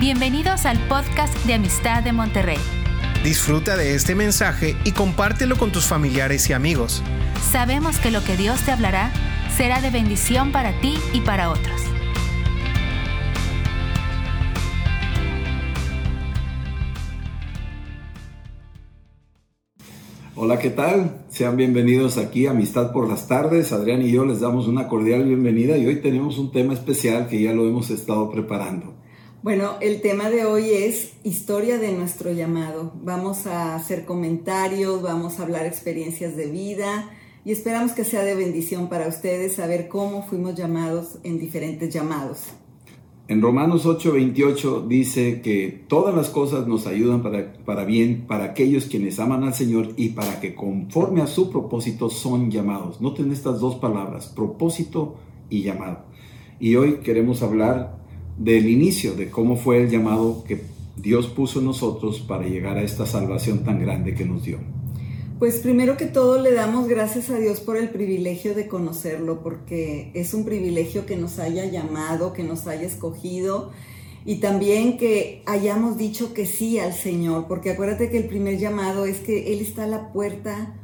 Bienvenidos al podcast de Amistad de Monterrey. Disfruta de este mensaje y compártelo con tus familiares y amigos. Sabemos que lo que Dios te hablará será de bendición para ti y para otros. Hola, ¿qué tal? Sean bienvenidos aquí a Amistad por las tardes. Adrián y yo les damos una cordial bienvenida y hoy tenemos un tema especial que ya lo hemos estado preparando. Bueno, el tema de hoy es historia de nuestro llamado. Vamos a hacer comentarios, vamos a hablar experiencias de vida y esperamos que sea de bendición para ustedes saber cómo fuimos llamados en diferentes llamados. En Romanos 8:28 dice que todas las cosas nos ayudan para, para bien para aquellos quienes aman al Señor y para que conforme a su propósito son llamados. Noten estas dos palabras, propósito y llamado. Y hoy queremos hablar del inicio, de cómo fue el llamado que Dios puso en nosotros para llegar a esta salvación tan grande que nos dio. Pues primero que todo le damos gracias a Dios por el privilegio de conocerlo, porque es un privilegio que nos haya llamado, que nos haya escogido y también que hayamos dicho que sí al Señor, porque acuérdate que el primer llamado es que Él está a la puerta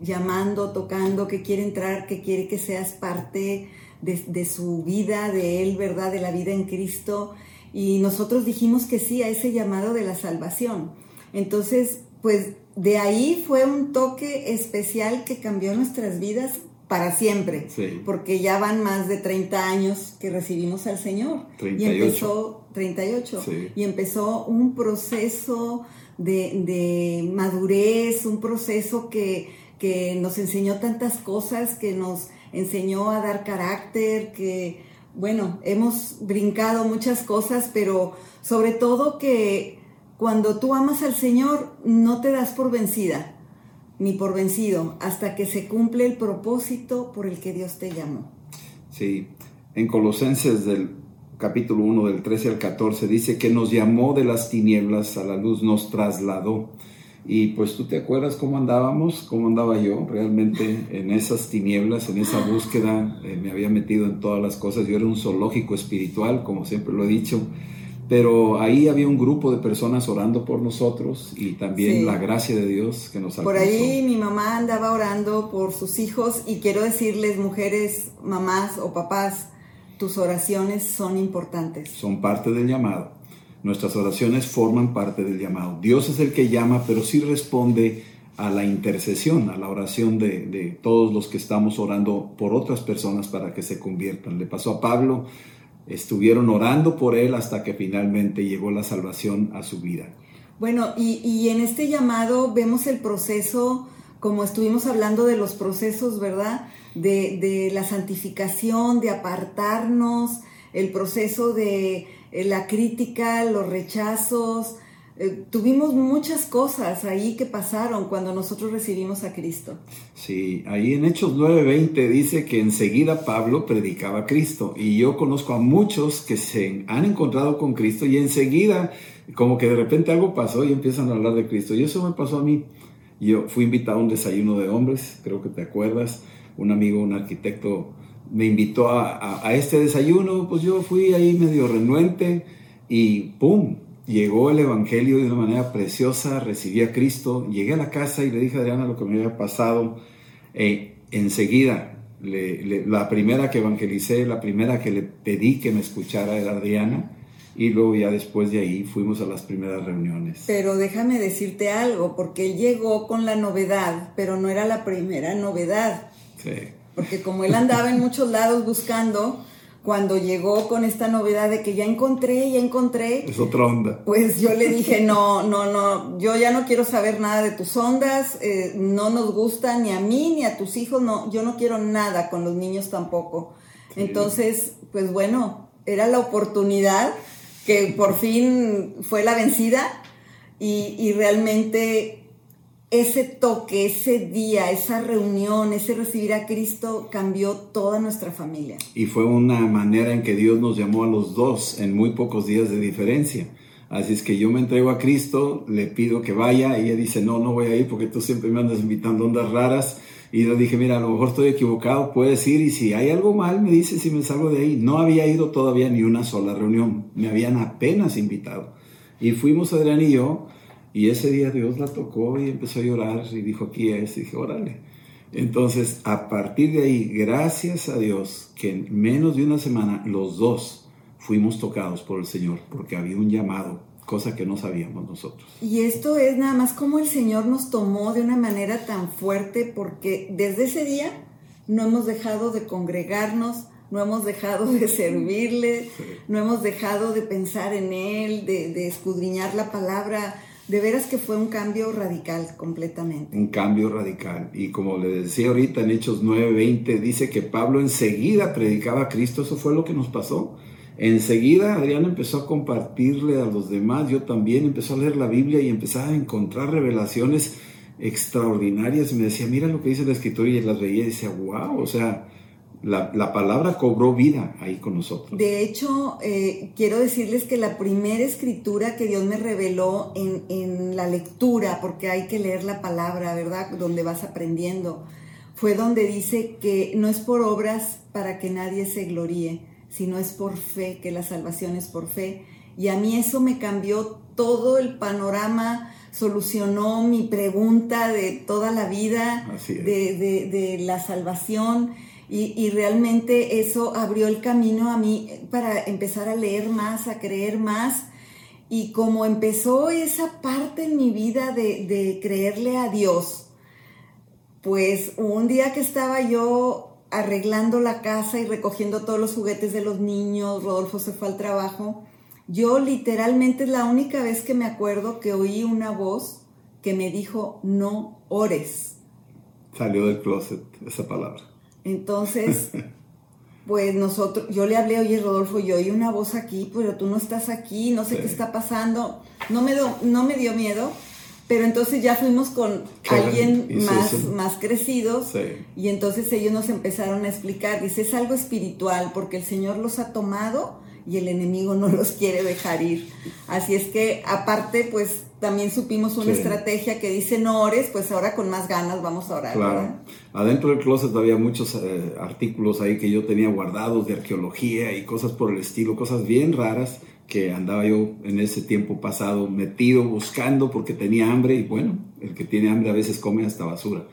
llamando, tocando, que quiere entrar, que quiere que seas parte de, de su vida, de Él, ¿verdad? De la vida en Cristo. Y nosotros dijimos que sí a ese llamado de la salvación. Entonces, pues de ahí fue un toque especial que cambió nuestras vidas para siempre, porque ya van más de 30 años que recibimos al Señor. 38. Y empezó, 38, y empezó un proceso de, madurez, un proceso que, que nos enseñó tantas cosas, que nos enseñó a dar carácter, que, bueno, hemos brincado muchas cosas, pero sobre todo que cuando tú amas al Señor, no te das por vencida ni por vencido hasta que se cumple el propósito por el que Dios te llamó. Sí, en Colosenses del capítulo 1 del 13 al 14 dice que nos llamó de las tinieblas a la luz, nos trasladó. Y pues tú te acuerdas cómo andábamos, cómo andaba yo realmente en esas tinieblas, en esa búsqueda, eh, me había metido en todas las cosas, yo era un zoológico espiritual, como siempre lo he dicho, pero ahí había un grupo de personas orando por nosotros y también la gracia de Dios que nos alcanzó. Por ahí mi mamá andaba orando por sus hijos y quiero decirles, mujeres, mamás o papás, tus oraciones son importantes. Son parte del llamado. Nuestras oraciones forman parte del llamado. Dios es el que llama, pero sí responde a la intercesión, a la oración de, todos los que estamos orando por otras personas para que se conviertan. Le pasó a Pablo estuvieron orando por él hasta que finalmente llegó la salvación a su vida. Bueno, y, en este llamado vemos el proceso, como estuvimos hablando de los procesos, ¿verdad? De la santificación, de apartarnos, el proceso de eh, la crítica, los rechazos, eh, tuvimos muchas cosas ahí que pasaron cuando nosotros recibimos a Cristo. Sí, ahí en Hechos 9:20 dice que enseguida Pablo predicaba a Cristo y yo conozco a muchos que se han encontrado con Cristo y enseguida como que de repente algo pasó y empiezan a hablar de Cristo. Y eso me pasó a mí. Yo fui invitado a un desayuno de hombres, creo que te acuerdas, un amigo, un arquitecto me invitó a, a este desayuno, pues yo fui ahí medio renuente y ¡pum! llegó el Evangelio de una manera preciosa, recibí a Cristo, llegué a la casa y le dije a Adriana lo que me había pasado. Eh, enseguida, la primera que evangelicé, la primera que le pedí que me escuchara era Adriana. Y luego ya después de ahí fuimos a las primeras reuniones. Pero déjame decirte algo, porque él llegó con la novedad, pero no era la primera novedad. Sí. Porque como él andaba en muchos lados buscando, cuando llegó con esta novedad de que ya encontré, ya encontré. Es otra onda. Pues yo le dije, no, no, no, yo ya no quiero saber nada de tus ondas, eh, no nos gusta ni a mí ni a tus hijos, no, yo no quiero nada con los niños tampoco. Entonces, pues bueno, era la oportunidad que por fin fue la vencida y, y realmente ese toque, ese día, esa reunión, ese recibir a Cristo cambió toda nuestra familia. Y fue una manera en que Dios nos llamó a los dos en muy pocos días de diferencia. Así es que yo me entrego a Cristo, le pido que vaya y ella dice, no, no voy a ir porque tú siempre me andas invitando ondas raras Y le dije, mira, a lo mejor estoy equivocado, puedes ir y si hay algo mal, me dices si me salgo de ahí. No había ido todavía ni una sola reunión, me habían apenas invitado. Y fuimos Adrián y yo, y ese día Dios la tocó y empezó a llorar y dijo, aquí es, y dije, órale. Entonces, a partir de ahí, gracias a Dios, que en menos de una semana los dos fuimos tocados por el Señor, porque había un llamado cosa que no sabíamos nosotros. Y esto es nada más como el Señor nos tomó de una manera tan fuerte porque desde ese día no hemos dejado de congregarnos, no hemos dejado de servirle, no hemos dejado de pensar en Él, de, de, escudriñar la palabra. De veras que fue un cambio radical completamente. Un cambio radical. Y como le decía ahorita en Hechos 9:20, dice que Pablo enseguida predicaba a Cristo. Eso fue lo que nos pasó. Enseguida Adrián empezó a compartirle a los demás, yo también empezó a leer la Biblia y empezaba a encontrar revelaciones extraordinarias. Me decía, mira lo que dice la escritura y las veía y decía, wow, o sea, la, palabra cobró vida ahí con nosotros. De hecho, eh, quiero decirles que la primera escritura que Dios me reveló en, en la lectura, porque hay que leer la palabra, ¿verdad? Donde vas aprendiendo, fue donde dice que no es por obras para que nadie se gloríe sino es por fe, que la salvación es por fe. Y a mí eso me cambió todo el panorama, solucionó mi pregunta de toda la vida, de, la salvación. Y, realmente eso abrió el camino a mí para empezar a leer más, a creer más. Y como empezó esa parte en mi vida de, de creerle a Dios, pues un día que estaba yo arreglando la casa y recogiendo todos los juguetes de los niños, Rodolfo se fue al trabajo. Yo literalmente es la única vez que me acuerdo que oí una voz que me dijo, no ores. Salió del closet esa palabra. Entonces, pues nosotros, yo le hablé, oye Rodolfo, yo oí una voz aquí, pero tú no estás aquí, no sé qué está pasando. No me, no me dio miedo, pero entonces ya fuimos con alguien más, más crecido y entonces ellos nos empezaron a explicar, dice, es algo espiritual porque el Señor los ha tomado y el enemigo no los quiere dejar ir. Así es que aparte, pues también supimos una estrategia que dice no ores, pues ahora con más ganas vamos a orar. Claro. Adentro del closet había muchos eh, artículos ahí que yo tenía guardados de arqueología y cosas por el estilo, cosas bien raras que andaba yo en ese tiempo pasado metido buscando porque tenía hambre y bueno, el que tiene hambre a veces come hasta basura.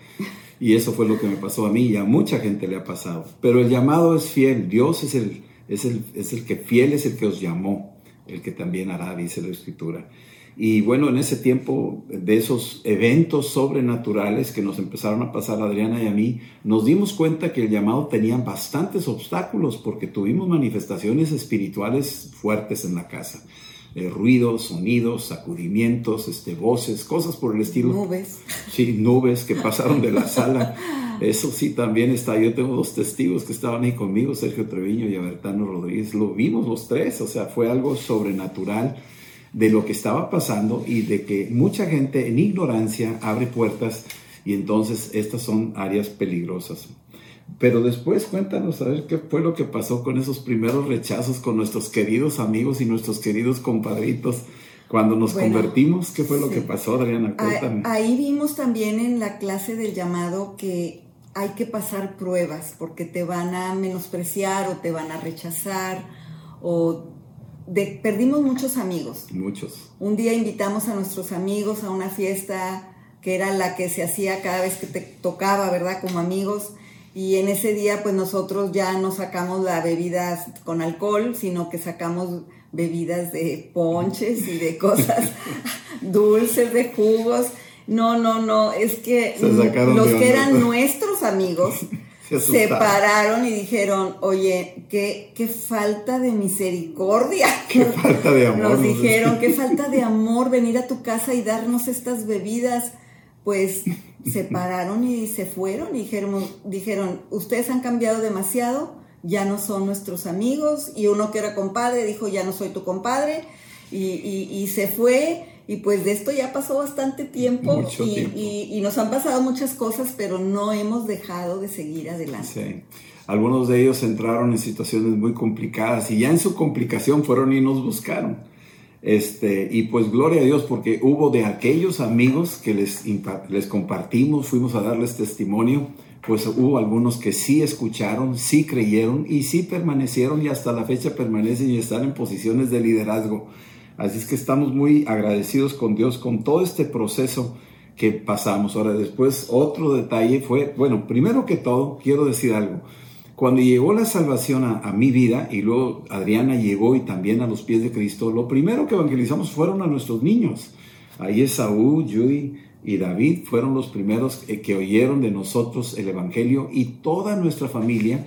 Y eso fue lo que me pasó a mí y a mucha gente le ha pasado. Pero el llamado es fiel, Dios es el, es el, es el que fiel es el que os llamó, el que también hará, dice la escritura. Y bueno, en ese tiempo de esos eventos sobrenaturales que nos empezaron a pasar a Adriana y a mí, nos dimos cuenta que el llamado tenía bastantes obstáculos porque tuvimos manifestaciones espirituales fuertes en la casa. Eh, ruidos, sonidos, sacudimientos, este, voces, cosas por el estilo. Nubes. Sí, nubes que pasaron de la sala. Eso sí también está. Yo tengo dos testigos que estaban ahí conmigo, Sergio Treviño y Abertano Rodríguez. Lo vimos los tres, o sea, fue algo sobrenatural de lo que estaba pasando y de que mucha gente en ignorancia abre puertas y entonces estas son áreas peligrosas. Pero después cuéntanos a ver qué fue lo que pasó con esos primeros rechazos con nuestros queridos amigos y nuestros queridos compadritos. Cuando nos convertimos, ¿qué fue lo que pasó, Adriana? Cuéntame. Ahí vimos también en la clase del llamado que hay que pasar pruebas porque te van a menospreciar o te van a rechazar o perdimos muchos amigos. Muchos. Un día invitamos a nuestros amigos a una fiesta que era la que se hacía cada vez que te tocaba, ¿verdad? Como amigos. Y en ese día, pues nosotros ya no sacamos las bebidas con alcohol, sino que sacamos bebidas de ponches y de cosas dulces, de jugos. No, no, no, es que los que eran nuestros amigos se, pararon y dijeron, oye, qué, qué falta de misericordia. Qué falta de amor. Nos dijeron, qué falta de amor venir a tu casa y darnos estas bebidas. Pues se pararon y se fueron y dijeron, dijeron, ustedes han cambiado demasiado, ya no son nuestros amigos. Y uno que era compadre dijo, ya no soy tu compadre. Y, y se fue y pues de esto ya pasó bastante tiempo, y, nos han pasado muchas cosas, pero no hemos dejado de seguir adelante. Sí. Algunos de ellos entraron en situaciones muy complicadas y ya en su complicación fueron y nos buscaron. Este, y pues gloria a Dios porque hubo de aquellos amigos que les, les compartimos, fuimos a darles testimonio, pues hubo algunos que sí escucharon, sí creyeron y sí permanecieron y hasta la fecha permanecen y están en posiciones de liderazgo. Así es que estamos muy agradecidos con Dios con todo este proceso que pasamos. Ahora después otro detalle fue, bueno, primero que todo quiero decir algo. Cuando llegó la salvación a, mi vida y luego Adriana llegó y también a los pies de Cristo, lo primero que evangelizamos fueron a nuestros niños. Ahí Esaú, Yui y David fueron los primeros que, oyeron de nosotros el Evangelio y toda nuestra familia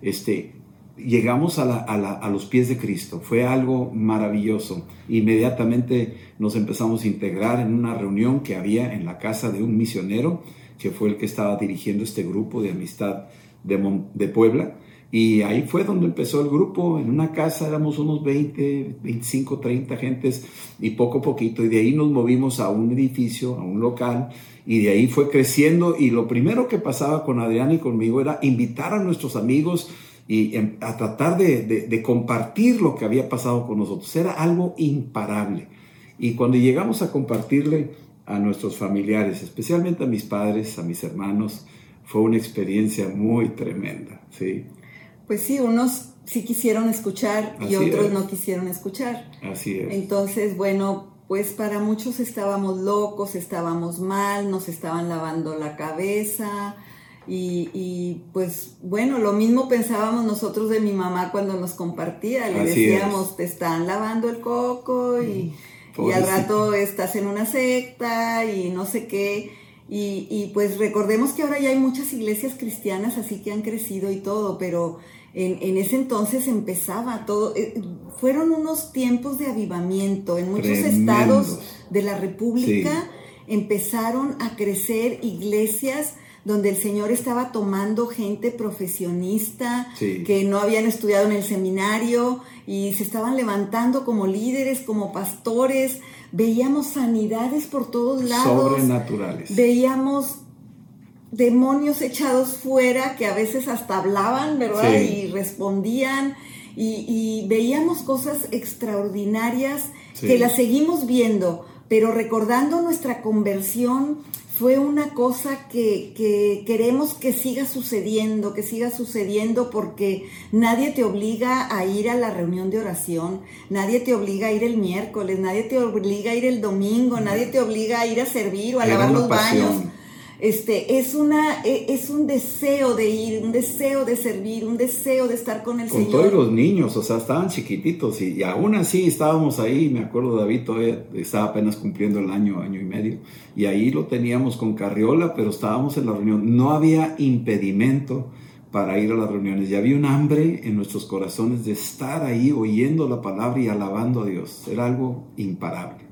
este, llegamos a, los pies de Cristo. Fue algo maravilloso. Inmediatamente nos empezamos a integrar en una reunión que había en la casa de un misionero, que fue el que estaba dirigiendo este grupo de amistad de, Puebla. Y ahí fue donde empezó el grupo, en una casa éramos unos 20, 25, 30 gentes y poco a poquito. Y de ahí nos movimos a un edificio, a un local, y de ahí fue creciendo. Y lo primero que pasaba con Adrián y conmigo era invitar a nuestros amigos y em, a tratar de, de compartir lo que había pasado con nosotros. Era algo imparable. Y cuando llegamos a compartirle a nuestros familiares, especialmente a mis padres, a mis hermanos, fue una experiencia muy tremenda, ¿sí? Pues sí, unos sí quisieron escuchar y otros no quisieron escuchar. Así es. Entonces, bueno, pues para muchos estábamos locos, estábamos mal, nos estaban lavando la cabeza. Y, pues bueno, lo mismo pensábamos nosotros de mi mamá cuando nos compartía. Le decíamos, te están lavando el coco y, mm, y al rato estás en una secta y no sé qué. Y, pues recordemos que ahora ya hay muchas iglesias cristianas así que han crecido y todo, pero en, ese entonces empezaba todo. Eh, fueron unos tiempos de avivamiento. En muchos estados de la República empezaron a crecer iglesias donde el Señor estaba tomando gente profesionista que no habían estudiado en el seminario y se estaban levantando como líderes, como pastores veíamos sanidades por todos lados. Sobrenaturales. Veíamos demonios echados fuera que a veces hasta hablaban, ¿verdad? Y respondían. Y, veíamos cosas extraordinarias que las seguimos viendo, pero recordando nuestra conversión fue una cosa que, queremos que siga sucediendo, que siga sucediendo porque nadie te obliga a ir a la reunión de oración, nadie te obliga a ir el miércoles, nadie te obliga a ir el domingo, nadie te obliga a ir a servir o a lavar los baños. Este, es, una, e, es un deseo de ir, un deseo de servir, un deseo de estar con el con Señor. Con todos los niños, o sea, estaban chiquititos y, aún así estábamos ahí, me acuerdo David todavía estaba apenas cumpliendo el año, año y medio, y ahí lo teníamos con carriola, pero estábamos en la reunión, no había impedimento para ir a las reuniones y había un hambre en nuestros corazones de estar ahí oyendo la palabra y alabando a Dios, era algo imparable.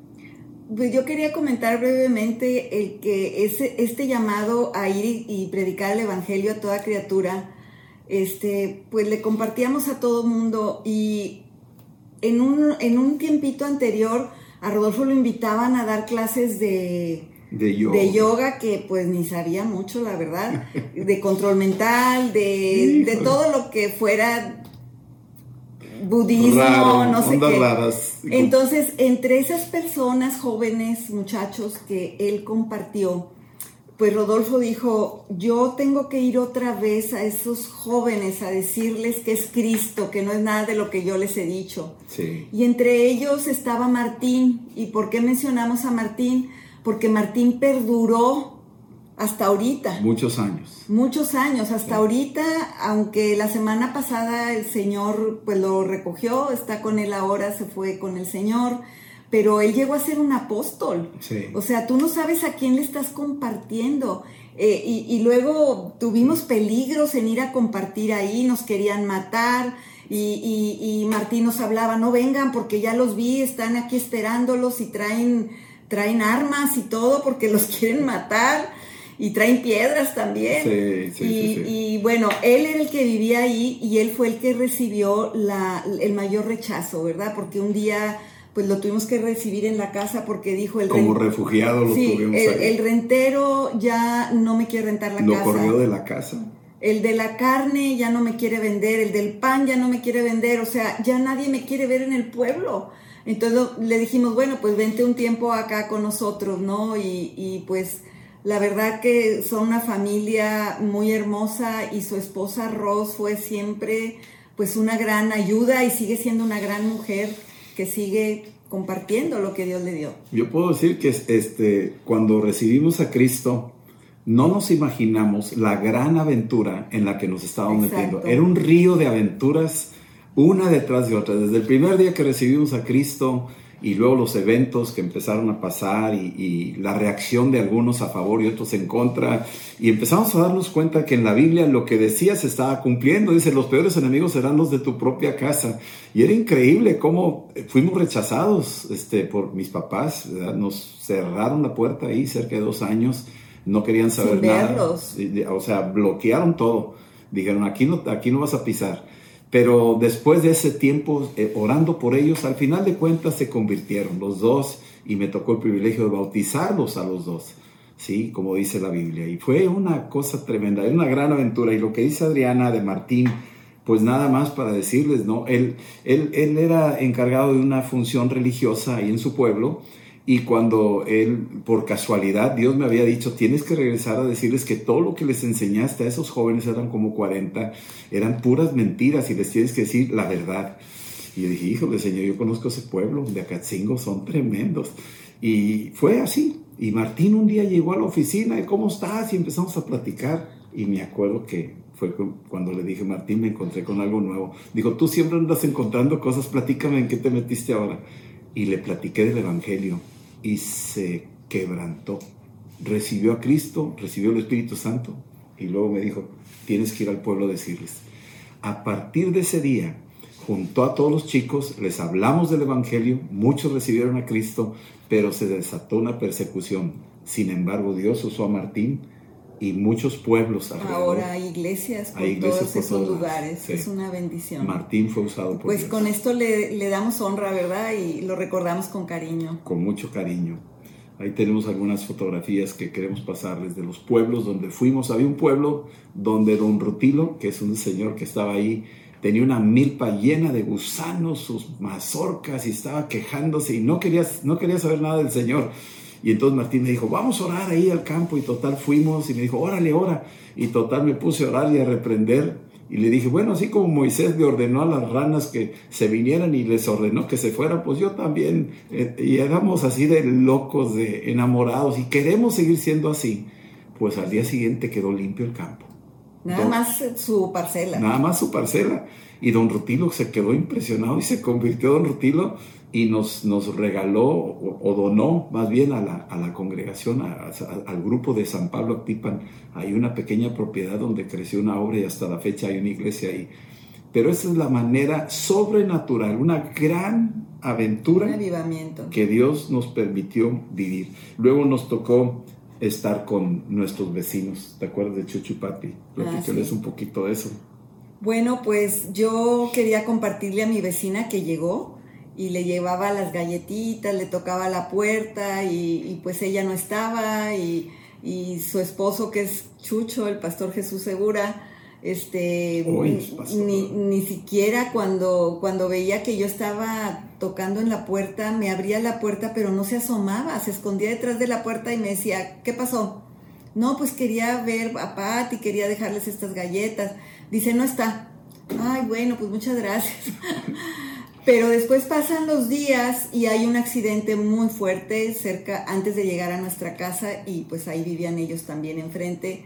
Pues yo quería comentar brevemente el que ese, este llamado a ir y predicar el Evangelio a toda criatura, este, pues le compartíamos a todo mundo y en un, en un tiempito anterior a Rodolfo lo invitaban a dar clases de, de yoga. de yoga. que pues ni sabía mucho, la verdad, de control mental, de, de todo lo que fuera budismo, no sé qué. Entonces, entre esas personas jóvenes, muchachos que él compartió, pues Rodolfo dijo, yo tengo que ir otra vez a esos jóvenes a decirles que es Cristo, que no es nada de lo que yo les he dicho. Y entre ellos estaba Martín. ¿Y por qué mencionamos a Martín? Porque Martín perduró hasta ahorita. Muchos años. Muchos años, hasta ahorita, aunque la semana pasada el Señor pues lo recogió, está con él ahora, se fue con el Señor, pero él llegó a ser un apóstol. O sea, tú no sabes a quién le estás compartiendo. Eh, y, luego tuvimos peligros en ir a compartir ahí, nos querían matar. Y, y, Martín nos hablaba, no vengan porque ya los vi, están aquí esperándolos y traen, traen armas y todo porque los quieren matar y traen piedras también. Sí, sí, y, sí, y, bueno, él era el que vivía ahí y él fue el que recibió la, el mayor rechazo, ¿verdad? Porque un día pues lo tuvimos que recibir en la casa porque dijo el como refugiado lo tuvimos el, el, rentero ya no me quiere rentar la casa. Lo corrió de la casa. El de la carne ya no me quiere vender, el del pan ya no me quiere vender, o sea, ya nadie me quiere ver en el pueblo. Entonces le dijimos, bueno, pues vente un tiempo acá con nosotros, ¿no? Y, y pues La verdad que son una familia muy hermosa y su esposa Ros fue siempre pues una gran ayuda y sigue siendo una gran mujer que sigue compartiendo lo que Dios le dio. Yo puedo decir que este, cuando recibimos a Cristo, no nos imaginamos la gran aventura en la que nos estábamos metiendo. Era un río de aventuras, una detrás de otra. Desde el primer día que recibimos a Cristo, y luego los eventos que empezaron a pasar y, la reacción de algunos a favor y otros en contra. Y empezamos a darnos cuenta que en la Biblia lo que decía se estaba cumpliendo. Dice, los peores enemigos serán los de tu propia casa. Y era increíble cómo fuimos rechazados este, por mis papás. Nos cerraron la puerta ahí cerca de dos años. No querían saber nada. O sea, bloquearon todo. Dijeron, aquí no, aquí no vas a pisar. Pero después de ese tiempo eh, orando por ellos, al final de cuentas se convirtieron los dos y me tocó el privilegio de bautizarlos a los dos, ¿sí? Como dice la Biblia. Y fue una cosa tremenda, una gran aventura. Y lo que dice Adriana de Martín, pues nada más para decirles, ¿no? Él, él, él era encargado de una función religiosa ahí en su pueblo y cuando él, por casualidad, Dios me había dicho, tienes que regresar a decirles que todo lo que les enseñaste a esos jóvenes, eran como 40, eran puras mentiras y les tienes que decir la verdad. Y yo dije, híjole, Señor, yo conozco ese pueblo de Acatzingo, son tremendos. Y fue así. Y Martín un día llegó a la oficina, y ¿cómo estás? Y empezamos a platicar. Y me acuerdo que fue cuando le dije, Martín, me encontré con algo nuevo. Dijo, tú siempre andas encontrando cosas, platícame en qué te metiste ahora. Y le platiqué del Evangelio y se quebrantó. Recibió a Cristo, recibió el Espíritu Santo y luego me dijo, tienes que ir al pueblo a decirles. A partir de ese día, juntó a todos los chicos, les hablamos del Evangelio, muchos recibieron a Cristo, pero se desató una persecución. Sin embargo, Dios usó a Martín y muchos pueblos Ahora hay iglesias por todos esos lugares. Es una bendición. Martín fue usado por Pues con esto le, le, damos honra, ¿verdad? Y lo recordamos con cariño. Con mucho cariño. Ahí tenemos algunas fotografías que queremos pasarles de los pueblos donde fuimos. Había un pueblo donde don Rutilo, que es un señor que estaba ahí, tenía una milpa llena de gusanos, sus mazorcas y estaba quejándose y no quería, no quería saber nada del Señor. Y entonces Martín me dijo, vamos a orar ahí al campo. Y total fuimos y me dijo, órale, ora. Y total me puse a orar y a reprender. Y le dije, bueno, así como Moisés le ordenó a las ranas que se vinieran y les ordenó que se fueran, pues yo también. Eh, y éramos así de locos, de enamorados. Y queremos seguir siendo así. Pues al día siguiente quedó limpio el campo. Nada más su parcela. Nada más su parcela. Y don Rutilo se quedó impresionado y se convirtió don Rutilo y nos, nos regaló o, donó más bien a la, a la congregación, al grupo de San Pablo Actipan. Hay una pequeña propiedad donde creció una obra y hasta la fecha hay una iglesia ahí. Pero esa es la manera sobrenatural, una gran aventura que Dios nos permitió vivir. Luego nos tocó estar con nuestros vecinos. ¿Te acuerdas de Chuchu y Papi? Platícales un poquito de eso. Bueno, pues yo quería compartirle a mi vecina que llegó y le llevaba las galletitas, le tocaba la puerta y, pues ella no estaba y, su esposo que es Chucho, el pastor Jesús Segura, este ni, ni, siquiera cuando, cuando veía que yo estaba tocando en la puerta, me abría la puerta pero no se asomaba, se escondía detrás de la puerta y me decía, ¿qué pasó? No, pues quería ver a Pat y quería dejarles estas galletas. Dice, no está. Ay, bueno, pues muchas gracias. Pero después pasan los días y hay un accidente muy fuerte cerca, antes de llegar a nuestra casa y pues ahí vivían ellos también enfrente.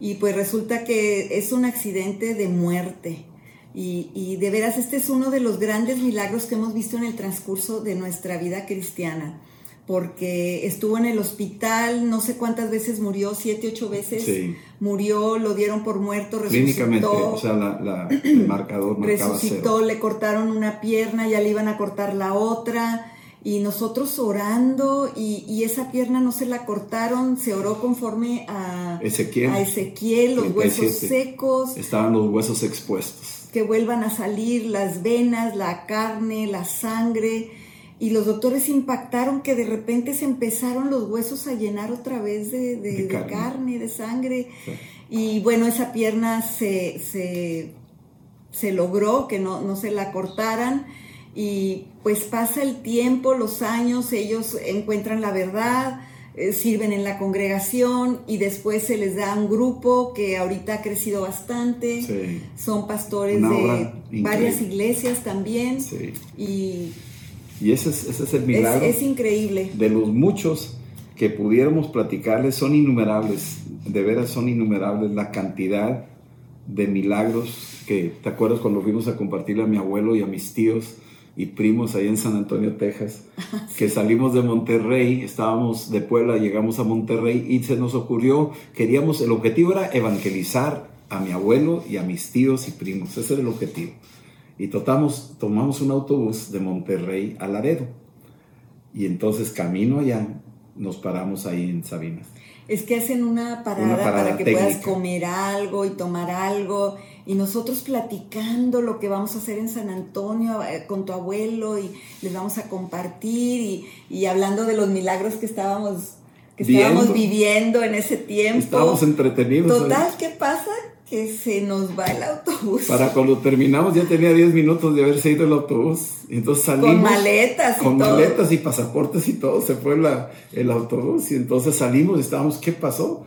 Y pues resulta que es un accidente de muerte. Y, y de veras este es uno de los grandes milagros que hemos visto en el transcurso de nuestra vida cristiana porque estuvo en el hospital, no sé cuántas veces murió, siete, ocho veces. Murió, lo dieron por muerto, resucitó. Clínicamente, o sea, la, el marcador marcaba Resucitó, le cortaron una pierna, ya le iban a cortar la otra. Y nosotros orando, y, esa pierna no se la cortaron, se oró conforme a Ezequiel, a Ezequiel los huesos secos. Estaban los huesos expuestos. Que vuelvan a salir las venas, la carne, la sangre y los doctores impactaron que de repente se empezaron los huesos a llenar otra vez de, carne. de sangre. Y bueno, esa pierna se, se, logró que no, no, se la cortaran. Y pues pasa el tiempo, los años, ellos encuentran la verdad, eh, sirven en la congregación y después se les da un grupo que ahorita ha crecido bastante. Sí. Son pastores Una de varias iglesias también. Sí. Y Y ese es, ese es el milagro. es increíble. de los muchos que pudiéramos platicarles son innumerables, de veras son innumerables la cantidad de milagros que, ¿te acuerdas cuando fuimos a compartirle a mi abuelo y a mis tíos y primos ahí en San Antonio, Texas? Que salimos de Monterrey, estábamos de Puebla, llegamos a Monterrey y se nos ocurrió, queríamos, el objetivo era evangelizar a mi abuelo y a mis tíos y primos, ese era el objetivo. Y totamos, tomamos un autobús de Monterrey a Laredo. Y entonces camino allá, nos paramos ahí en Sabinas. Es que hacen una parada, Una parada para que puedas comer algo y tomar algo. Y nosotros platicando lo que vamos a hacer en San Antonio eh, con tu abuelo y les vamos a compartir y, y hablando de los milagros que estábamos, que estábamos Viendo. viviendo en ese tiempo. Estábamos entretenidos. Total. ¿qué pasa? Que se nos va el autobús. Para cuando terminamos ya tenía 10 minutos de haberse ido el autobús. Entonces salimos. con maletas y con todo. maletas y pasaportes y todo, se fue la- el autobús y entonces salimos estábamos, ¿qué pasó?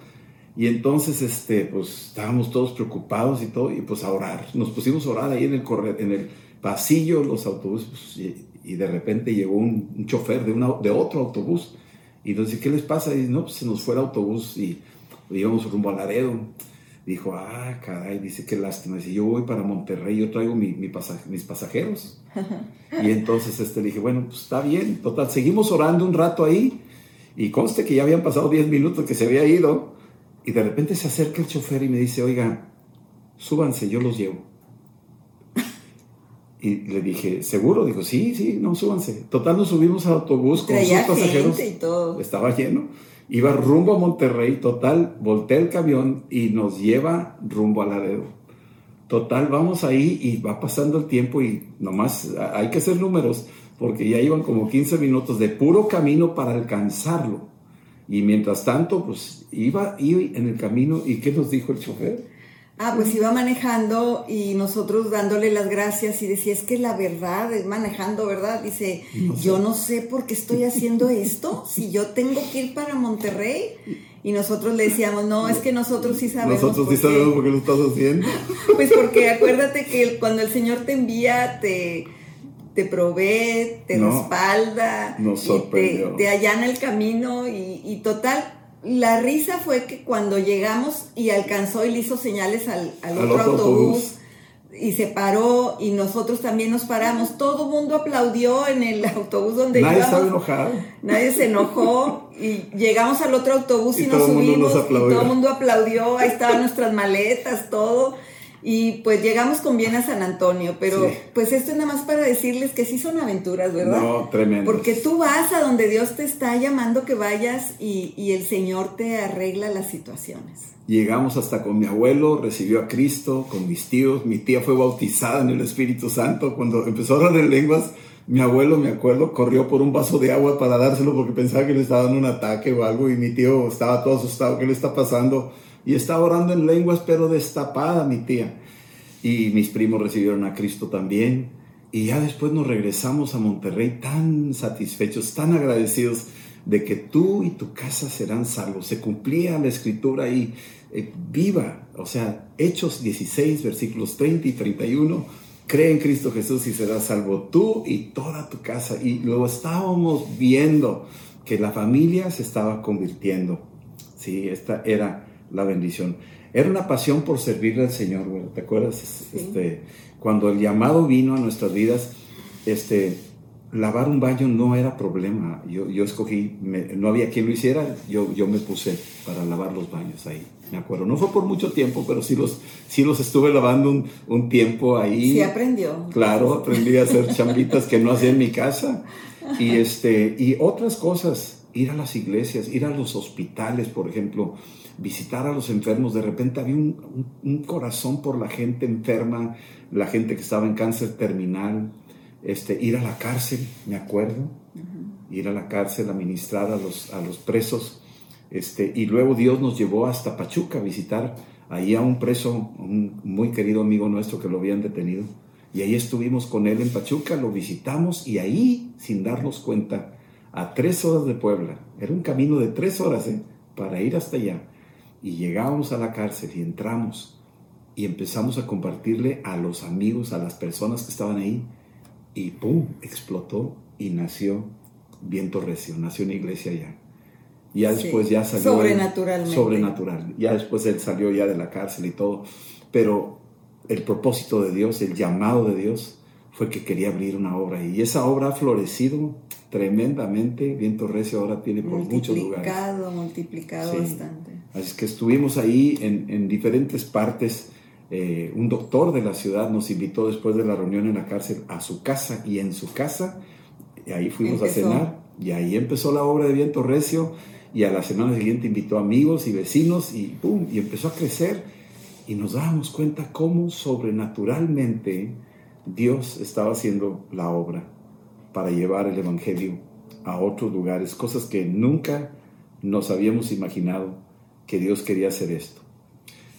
Y entonces, este, pues estábamos todos preocupados y todo, y pues a orar. Nos pusimos a orar ahí en el, corre- en el pasillo, los autobuses, pues, y, y de repente llegó un, un chofer de, una, de otro autobús. Y dice, ¿qué les pasa? Y no, pues se nos fue el autobús y íbamos rumbo a Laredo. Dijo, ah, caray, dice, qué lástima. Dice, yo voy para Monterrey, yo traigo mi, mi pasa- mis pasajeros. Y entonces este, le dije, bueno, pues está bien. Total, seguimos orando un rato ahí. Y conste que ya habían pasado 10 minutos que se había ido. Y de repente se acerca el chofer y me dice, oiga, súbanse, yo los llevo. Y le dije, ¿seguro? Dijo, sí, sí, no, súbanse. Total, nos subimos al autobús con sus pasajeros. y todo. Estaba lleno. Iba rumbo a Monterrey, total, voltea el camión y nos lleva rumbo a Laredo. Total, vamos ahí y va pasando el tiempo y nomás hay que hacer números porque ya iban como 15 minutos de puro camino para alcanzarlo. Y mientras tanto, pues iba, iba en el camino y ¿qué nos dijo el chofer? Ah, pues iba manejando y nosotros dándole las gracias y decía, es que la verdad es manejando, ¿verdad? Dice, No sé. yo no sé por qué estoy haciendo esto, si yo tengo que ir para Monterrey. Y nosotros le decíamos, no, es que nosotros sí sabemos. Nosotros sí por qué". sabemos por qué lo estás haciendo. Pues porque acuérdate que cuando el Señor te envía, te, te provee, te No, respalda, nos sorprendió. te, te allana el camino y, y total. La risa fue que cuando llegamos y alcanzó y le hizo señales al, otro, autobús, autobús. y se paró y nosotros también nos paramos. Todo el mundo aplaudió en el autobús donde Nadie íbamos. estaba enojado. Nadie se enojó y llegamos al otro autobús y, Y nos subimos y todo el mundo aplaudió, ahí estaban nuestras maletas, todo. Y pues llegamos con bien a San Antonio, pero Sí. pues esto es nada más para decirles que sí son aventuras, ¿verdad? No, tremendo. Porque tú vas a donde Dios te está llamando que vayas y, y el Señor te arregla las situaciones. Llegamos hasta con mi abuelo, recibió a Cristo, con mis tíos, mi tía fue bautizada en el Espíritu Santo. Cuando empezó a hablar en lenguas, mi abuelo, me acuerdo, corrió por un vaso de agua para dárselo porque pensaba que le estaba dando un ataque o algo y mi tío estaba todo asustado, ¿qué le está pasando? Y estaba orando en lenguas, pero destapada mi tía. Y mis primos recibieron a Cristo también. Y ya después nos regresamos a Monterrey tan satisfechos, tan agradecidos de que tú y tu casa serán salvos. Se cumplía la escritura ahí eh, viva, o sea, Hechos 16, versículos 30 y 31. Cree en Cristo Jesús y serás salvo tú y toda tu casa. Y lo estábamos viendo, que la familia se estaba convirtiendo. Sí, esta era la bendición. Era una pasión por servirle al Señor, güey. ¿Te acuerdas? Sí. Este, cuando el llamado vino a nuestras vidas, este, lavar un baño no era problema. Yo, yo escogí, me- no había quien lo hiciera, yo, yo me puse para lavar los baños ahí. Me acuerdo, no fue por mucho tiempo, pero sí los, sí los estuve lavando un, un tiempo ahí. Sí aprendió. Claro, aprendí a hacer chambitas que no hacía en mi casa. Y, este, y otras cosas, ir a las iglesias, ir a los hospitales, por ejemplo, visitar a los enfermos. De repente había un, un- un corazón por la gente enferma, la gente que estaba en cáncer terminal. Este, ir a la cárcel, me acuerdo, ir a la cárcel a ministrar a los, a los presos. Este, y luego Dios nos llevó hasta Pachuca a visitar ahí a un preso, un muy querido amigo nuestro que lo habían detenido. Y ahí estuvimos con él en Pachuca, lo visitamos y ahí, sin darnos cuenta, a tres horas de Puebla. Era un camino de tres horas ¿eh? para ir hasta allá. Y llegábamos a la cárcel y entramos y empezamos a compartirle a los amigos, a las personas que estaban ahí. Y ¡pum! explotó y nació Viento Recio, nació una iglesia allá. Ya después ya salió... Sobrenaturalmente. Sobrenatural. Ya después él salió ya de la cárcel y todo. Pero el propósito de Dios, el llamado de Dios, fue que quería abrir una obra. Y esa obra ha florecido tremendamente. Viento Recio ahora tiene por muchos lugares. Multiplicado, multiplicado bastante. Así que estuvimos ahí en, en diferentes partes. Eh, un doctor de la ciudad nos invitó después de la reunión en la cárcel a su casa y en su casa, y ahí fuimos a cenar. Y ahí empezó la obra de Viento Recio. Y a la semana siguiente invitó amigos y vecinos y ¡pum! y empezó a crecer. Y nos dábamos cuenta cómo sobrenaturalmente Dios estaba haciendo la obra para llevar el Evangelio a otros lugares, cosas que nunca nos habíamos imaginado que Dios quería hacer esto.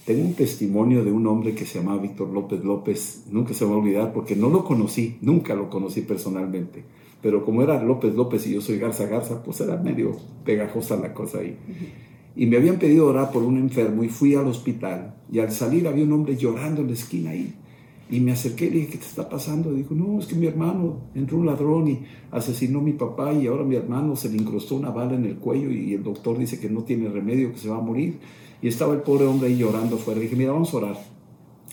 Tengo un testimonio de un hombre que se llamaba Víctor López López, nunca se me va a olvidar porque no lo conocí, nunca lo conocí personalmente, pero como era López López y yo soy Garza Garza, pues era medio pegajosa la cosa ahí. Y me habían pedido orar por un enfermo y fui al hospital y al salir había un hombre llorando en la esquina ahí. Y me acerqué y le dije, ¿qué te está pasando? Y dijo, no, es que mi hermano entró un ladrón y asesinó a mi papá y ahora mi hermano se le incrustó una bala en el cuello y el doctor dice que no tiene remedio, que se va a morir. Y estaba el pobre hombre ahí llorando afuera. Le dije, mira, vamos a orar.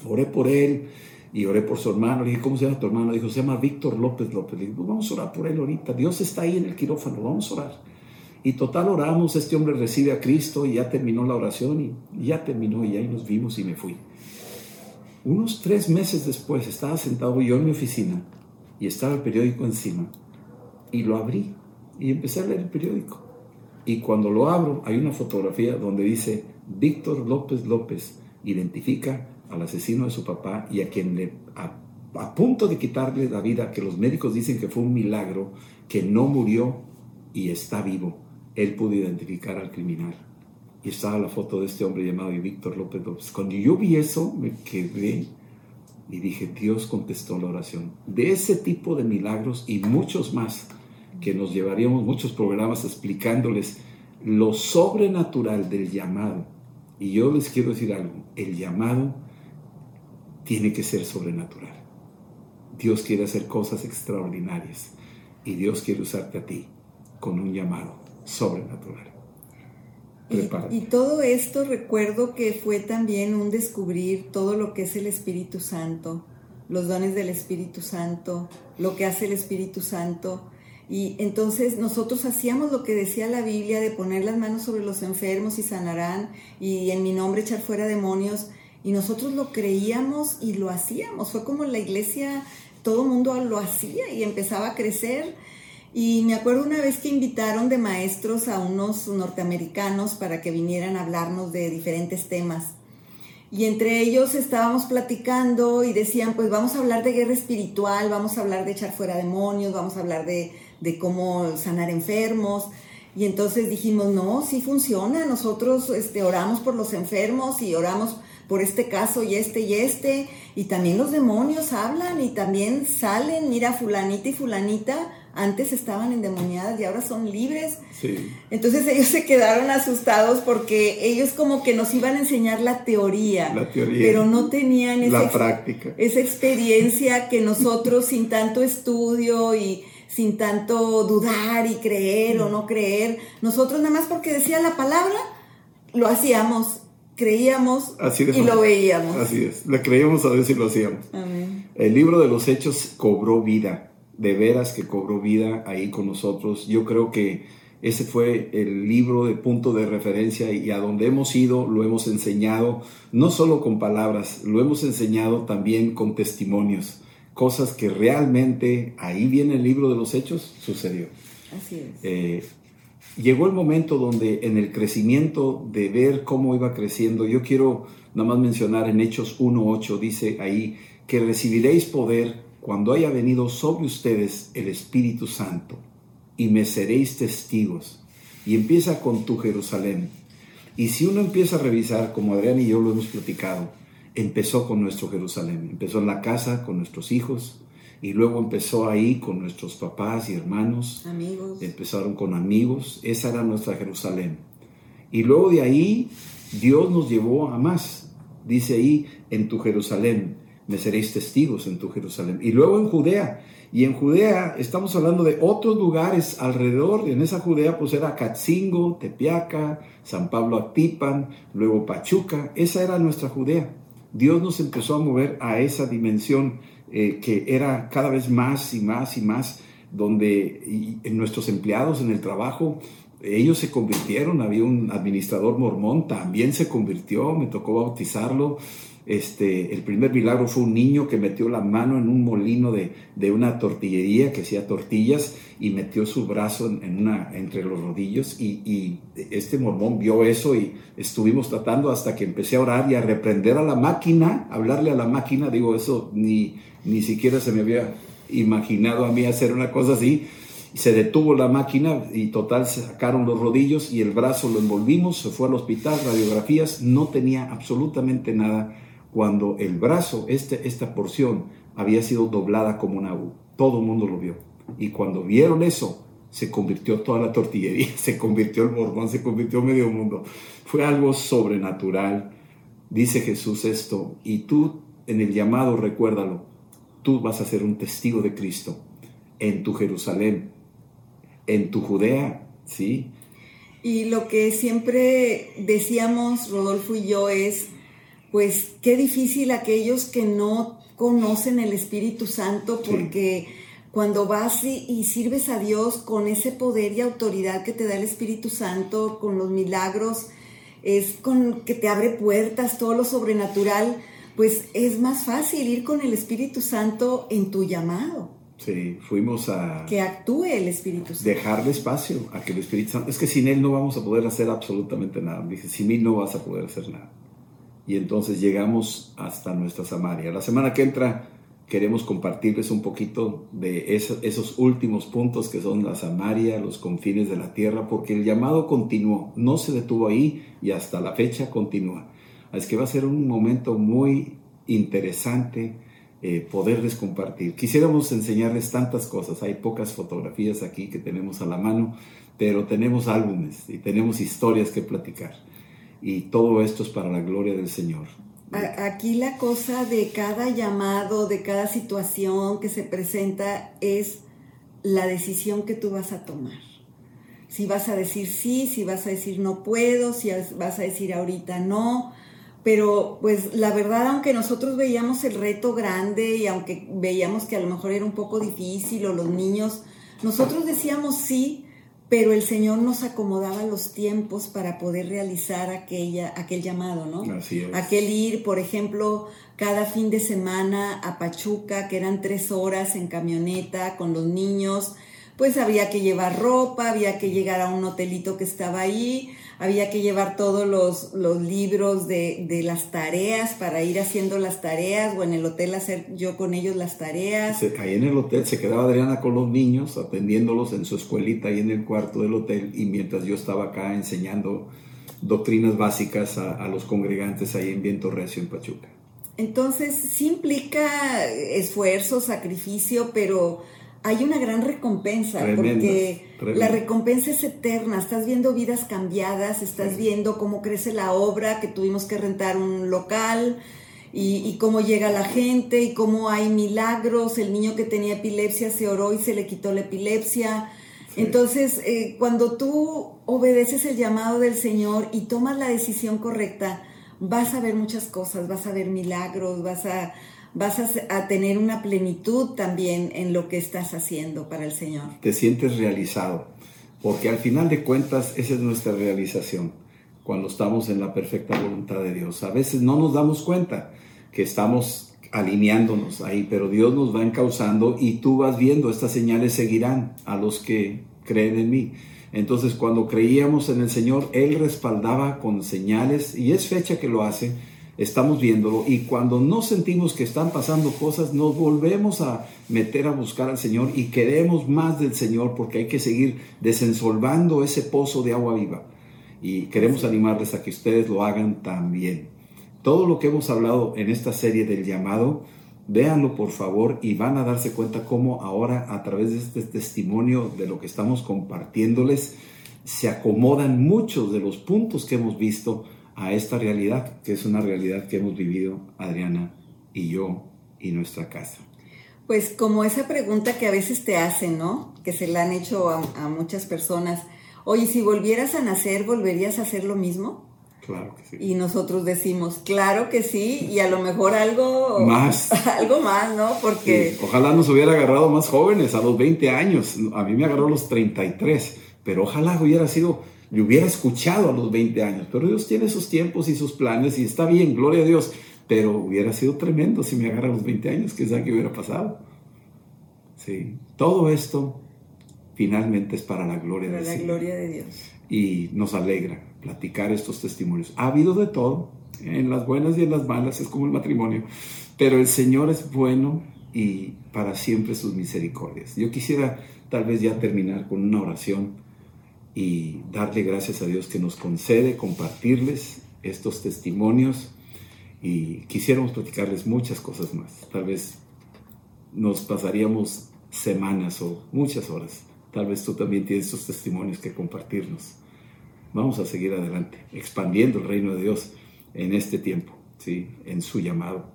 Oré por él y oré por su hermano. Le dije, ¿cómo se llama tu hermano? Dijo, se llama Víctor López López. Le dije, pues vamos a orar por él ahorita. Dios está ahí en el quirófano, vamos a orar. Y total oramos, este hombre recibe a Cristo y ya terminó la oración y ya terminó y ahí nos vimos y me fui. Unos tres meses después estaba sentado yo en mi oficina y estaba el periódico encima y lo abrí y empecé a leer el periódico. Y cuando lo abro hay una fotografía donde dice Víctor López López identifica al asesino de su papá y a quien le a, a punto de quitarle la vida, que los médicos dicen que fue un milagro, que no murió y está vivo. Él pudo identificar al criminal y estaba la foto de este hombre llamado Víctor López López. Cuando yo vi eso, me quedé y dije, Dios contestó la oración. De ese tipo de milagros y muchos más, que nos llevaríamos muchos programas explicándoles lo sobrenatural del llamado. Y yo les quiero decir algo, el llamado tiene que ser sobrenatural. Dios quiere hacer cosas extraordinarias y Dios quiere usarte a ti con un llamado sobrenatural. Y, todo esto recuerdo que fue también un descubrir todo lo que es el Espíritu Santo, los dones del Espíritu Santo, lo que hace el Espíritu Santo. Y entonces nosotros hacíamos lo que decía la Biblia de poner las manos sobre los enfermos y sanarán y en mi nombre echar fuera demonios. Y nosotros lo creíamos y lo hacíamos. Fue como la iglesia, todo el mundo lo hacía y empezaba a crecer. Y me acuerdo una vez que invitaron de maestros a unos norteamericanos para que vinieran a hablarnos de diferentes temas. Y entre ellos estábamos platicando y decían, pues vamos a hablar de guerra espiritual, vamos a hablar de echar fuera demonios, vamos a hablar de, de cómo sanar enfermos. Y entonces dijimos, no, sí funciona, nosotros este, oramos por los enfermos y oramos por este caso y este y este, y también los demonios hablan y también salen, mira, fulanita y fulanita antes estaban endemoniadas y ahora son libres. Entonces ellos se quedaron asustados porque ellos como que nos iban a enseñar la teoría, pero no tenían esa, práctica. esa experiencia que nosotros sin tanto estudio y sin tanto dudar y creer o no creer, nosotros nada más porque decía la palabra, lo hacíamos, creíamos y lo veíamos. Así es, le creíamos a Dios y lo hacíamos. El libro de los hechos cobró vida de veras que cobró vida ahí con nosotros. Yo creo que ese fue el libro de punto de referencia y a donde hemos ido lo hemos enseñado, no solo con palabras, lo hemos enseñado también con testimonios, cosas que realmente ahí viene el libro de los hechos, sucedió. Así es. Eh, llegó el momento donde en el crecimiento de ver cómo iba creciendo, yo quiero nada más mencionar en Hechos 1.8, dice ahí, que recibiréis poder cuando haya venido sobre ustedes el Espíritu Santo, y me seréis testigos. Y empieza con tu Jerusalén. Y si uno empieza a revisar, como Adrián y yo lo hemos platicado, empezó con nuestro Jerusalén, empezó en la casa con nuestros hijos, y luego empezó ahí con nuestros papás y hermanos. Amigos. Empezaron con amigos. Esa era nuestra Jerusalén. Y luego de ahí Dios nos llevó a más. Dice ahí, en tu Jerusalén, me seréis testigos en tu Jerusalén. Y luego en Judea. Y en Judea estamos hablando de otros lugares alrededor. En esa Judea pues era Catzingo, Tepiaca, San Pablo Actipan, luego Pachuca. Esa era nuestra Judea. Dios nos empezó a mover a esa dimensión eh, que era cada vez más y más y más, donde nuestros empleados en el trabajo, ellos se convirtieron, había un administrador mormón, también se convirtió, me tocó bautizarlo, este, el primer milagro fue un niño que metió la mano en un molino de, una tortillería que hacía tortillas y metió su brazo en, una, entre los rodillos y, este mormón vio eso y estuvimos tratando hasta que empecé a orar y a reprender a la máquina, hablarle a la máquina, digo eso ni, ni siquiera se me había imaginado a mí hacer una cosa así. Se detuvo la máquina y total sacaron los rodillos y el brazo lo envolvimos, se fue al hospital, radiografías, no tenía absolutamente nada cuando el brazo, este, esta porción, había sido doblada como una U. Todo el mundo lo vio. Y cuando vieron eso, se convirtió toda la tortillería, se convirtió el mormón, se convirtió medio mundo. Fue algo sobrenatural. Dice Jesús esto, y tú en el llamado recuérdalo, tú vas a ser un testigo de Cristo en tu Jerusalén, en tu Judea, ¿sí? Y lo que siempre decíamos, Rodolfo y yo, es pues qué difícil aquellos que no conocen el Espíritu Santo porque cuando vas y, sirves a Dios con ese poder y autoridad que te da el Espíritu Santo, con los milagros, es con que te abre puertas, todo lo sobrenatural, pues es más fácil ir con el Espíritu Santo en tu llamado. Sí, fuimos a... Que actúe el Espíritu Santo. Dejarle espacio a que el Espíritu Santo... Es que sin Él no vamos a poder hacer absolutamente nada. Dije, sin mí no vas a poder hacer nada y entonces llegamos hasta nuestra Samaria. La semana que entra queremos compartirles un poquito de esos, últimos puntos que son la Samaria, los confines de la tierra, porque el llamado continuó, no se detuvo ahí y hasta la fecha continúa. Así que va a ser un momento muy interesante eh, poderles compartir. Quisiéramos enseñarles tantas cosas, hay pocas fotografías aquí que tenemos a la mano, pero tenemos álbumes y tenemos historias que platicar y todo esto es para la gloria del Señor. Aquí la cosa de cada llamado, de cada situación que se presenta es la decisión que tú vas a tomar. Si vas a decir sí, si vas a decir no puedo, si vas a decir ahorita no. Pero pues la verdad, aunque nosotros veíamos el reto grande y aunque veíamos que a lo mejor era un poco difícil o los niños, nosotros decíamos sí pero el Señor nos acomodaba los tiempos para poder realizar aquella, aquel llamado, ¿no? Así es. Aquel ir, por ejemplo, cada fin de semana a Pachuca, que eran tres horas en camioneta con los niños, pues había que llevar ropa, había que llegar a un hotelito que estaba ahí, había que llevar todos los, los libros de, de, las tareas para ir haciendo las tareas o en el hotel hacer yo con ellos las tareas. ahí en el hotel se quedaba Adriana con los niños atendiéndolos en su escuelita ahí en el cuarto del hotel y mientras yo estaba acá enseñando doctrinas básicas a, a los congregantes ahí en Viento Recio en Pachuca. Entonces sí implica esfuerzo, sacrificio, pero hay una gran recompensa, porque la recompensa es eterna, estás viendo vidas cambiadas, estás viendo cómo crece la obra, que tuvimos que rentar un local, y, cómo llega la gente, y cómo hay milagros, el niño que tenía epilepsia se oró y se le quitó la epilepsia. Entonces, eh, cuando tú obedeces el llamado del Señor y tomas la decisión correcta, vas a ver muchas cosas, vas a ver milagros, vas a vas a, tener una plenitud también en lo que estás haciendo para el Señor. Te sientes realizado, porque al final de cuentas esa es nuestra realización, cuando estamos en la perfecta voluntad de Dios. A veces no nos damos cuenta que estamos alineándonos ahí, pero Dios nos va encauzando y tú vas viendo, estas señales seguirán a los que creen en mí. Entonces cuando creíamos en el Señor, Él respaldaba con señales y es fecha que lo hace estamos viéndolo y cuando no sentimos que están pasando cosas, nos volvemos a meter a buscar al Señor y queremos más del Señor porque hay que seguir desensolvando ese pozo de agua viva. Y queremos animarles a que ustedes lo hagan también. Todo lo que hemos hablado en esta serie del llamado Véanlo por favor y van a darse cuenta cómo ahora a través de este testimonio de lo que estamos compartiéndoles se acomodan muchos de los puntos que hemos visto a esta realidad, que es una realidad que hemos vivido Adriana y yo y nuestra casa. Pues como esa pregunta que a veces te hacen, ¿no? Que se la han hecho a, a muchas personas. Oye, si volvieras a nacer, ¿volverías a hacer lo mismo? Claro que sí. Y nosotros decimos, claro que sí, y a lo mejor algo más, algo más ¿no? Porque... Sí, ojalá nos hubiera agarrado más jóvenes, a los 20 años. A mí me agarró a los 33, pero ojalá hubiera sido, le hubiera escuchado a los 20 años. Pero Dios tiene sus tiempos y sus planes y está bien, gloria a Dios. Pero hubiera sido tremendo si me agarra a los 20 años, que sabe qué hubiera pasado. Sí, todo esto finalmente es para la gloria para de la Dios. gloria de Dios. Y nos alegra platicar estos testimonios. Ha habido de todo, en las buenas y en las malas, es como el matrimonio, pero el Señor es bueno y para siempre sus misericordias. Yo quisiera tal vez ya terminar con una oración y darle gracias a Dios que nos concede compartirles estos testimonios y quisiéramos platicarles muchas cosas más. Tal vez nos pasaríamos semanas o muchas horas. Tal vez tú también tienes tus testimonios que compartirnos. Vamos a seguir adelante, expandiendo el reino de Dios en este tiempo, ¿sí? en su llamado.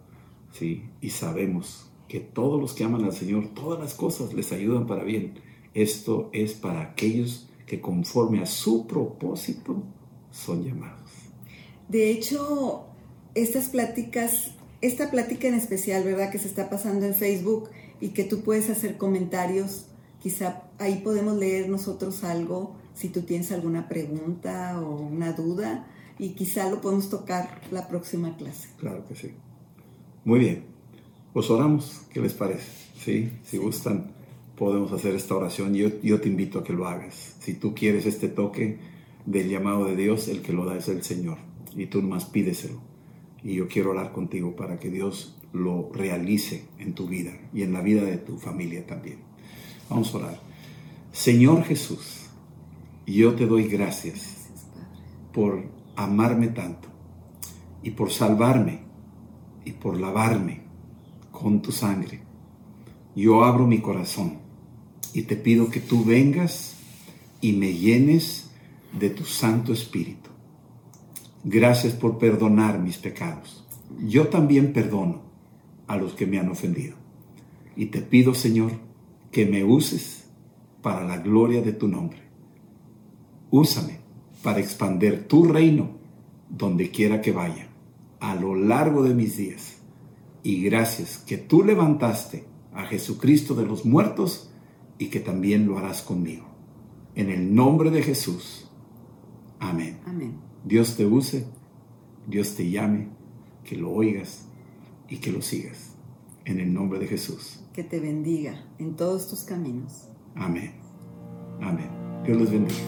¿sí? Y sabemos que todos los que aman al Señor, todas las cosas les ayudan para bien. Esto es para aquellos que conforme a su propósito son llamados. De hecho, estas pláticas, esta plática en especial, ¿verdad? Que se está pasando en Facebook y que tú puedes hacer comentarios, quizá ahí podemos leer nosotros algo, si tú tienes alguna pregunta o una duda, y quizá lo podemos tocar la próxima clase. Claro que sí. Muy bien. Pues oramos, ¿qué les parece? Sí, si gustan, podemos hacer esta oración. Yo, yo te invito a que lo hagas. Si tú quieres este toque del llamado de Dios, el que lo da es el Señor. Y tú nomás pídeselo. Y yo quiero orar contigo para que Dios lo realice en tu vida y en la vida de tu familia también. Vamos a orar. Señor Jesús, yo te doy gracias por amarme tanto y por salvarme y por lavarme con tu sangre. Yo abro mi corazón y te pido que tú vengas y me llenes de tu Santo Espíritu. Gracias por perdonar mis pecados. Yo también perdono a los que me han ofendido. Y te pido, Señor, que me uses para la gloria de tu nombre. Úsame para expander tu reino donde quiera que vaya, a lo largo de mis días. Y gracias que tú levantaste a Jesucristo de los muertos y que también lo harás conmigo. En el nombre de Jesús. Amén. Amén. Dios te use, Dios te llame, que lo oigas y que lo sigas. En el nombre de Jesús. Que te bendiga en todos tus caminos. Amén. Amén. Dios los bendiga.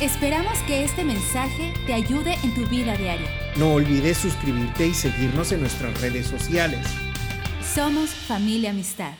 Esperamos que este mensaje te ayude en tu vida diaria. No olvides suscribirte y seguirnos en nuestras redes sociales. Somos familia amistad.